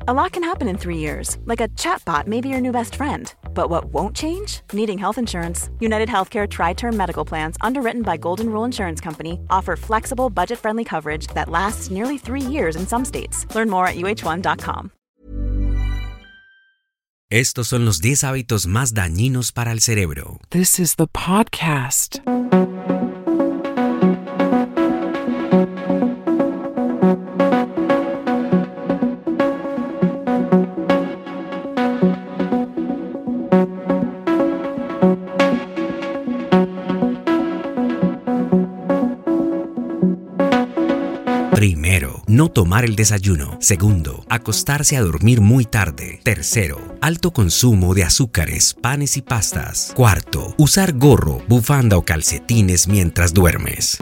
A lot can happen in three years, like a chatbot may be your new best friend. But what won't change? Needing health insurance. United Healthcare Tri Term Medical Plans, underwritten by Golden Rule Insurance Company, offer flexible, budget friendly coverage that lasts nearly three years in some states. Learn more at uh1.com. Estos son los 10 hábitos más dañinos para el cerebro. This is the podcast. Primero, no tomar el desayuno. Segundo, acostarse a dormir muy tarde. Tercero, alto consumo de azúcares, panes y pastas. Cuarto, usar gorro, bufanda o calcetines mientras duermes.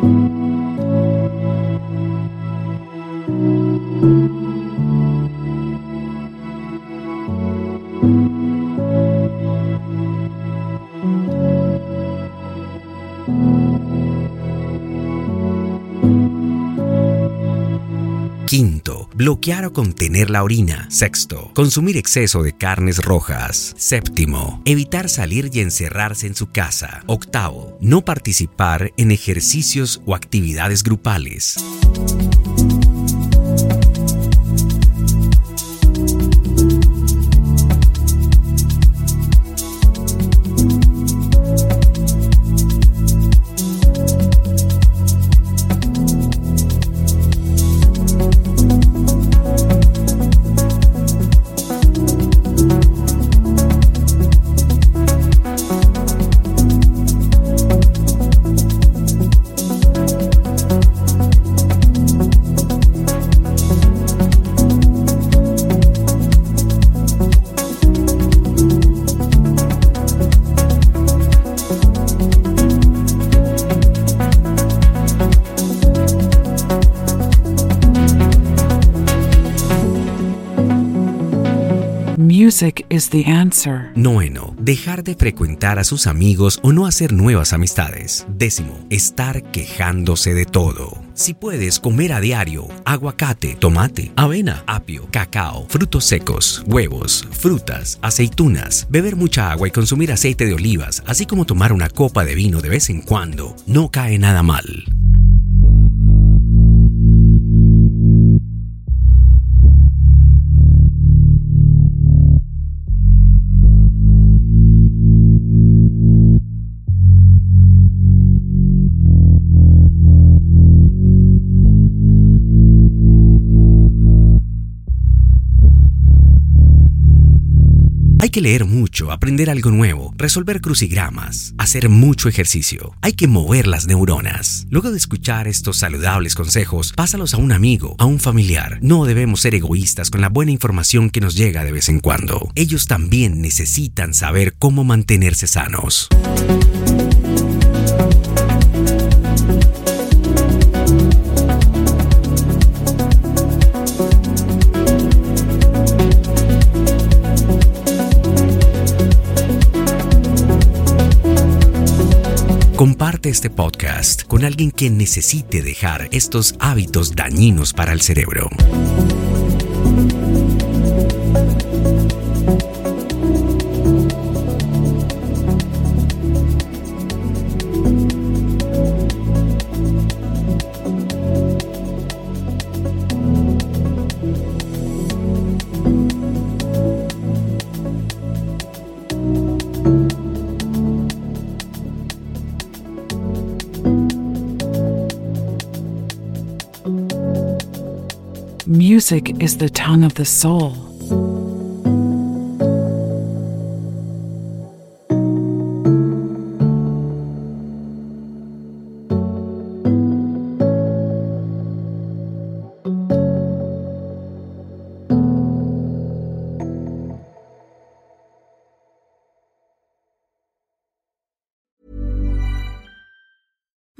Quinto, bloquear o contener la orina. Sexto, consumir exceso de carnes rojas. Séptimo, evitar salir y encerrarse en su casa. Octavo, no participar en ejercicios o actividades grupales. Music is the answer. Noveno, dejar de frecuentar a sus amigos o no hacer nuevas amistades. Décimo, estar quejándose de todo. Si puedes comer a diario aguacate, tomate, avena, apio, cacao, frutos secos, huevos, frutas, aceitunas, beber mucha agua y consumir aceite de olivas, así como tomar una copa de vino de vez en cuando, no cae nada mal. Hay que leer mucho, aprender algo nuevo, resolver crucigramas, hacer mucho ejercicio. Hay que mover las neuronas. Luego de escuchar estos saludables consejos, pásalos a un amigo, a un familiar. No debemos ser egoístas con la buena información que nos llega de vez en cuando. Ellos también necesitan saber cómo mantenerse sanos. Comparte este podcast con alguien que necesite dejar estos hábitos dañinos para el cerebro. Music is the tongue of the soul.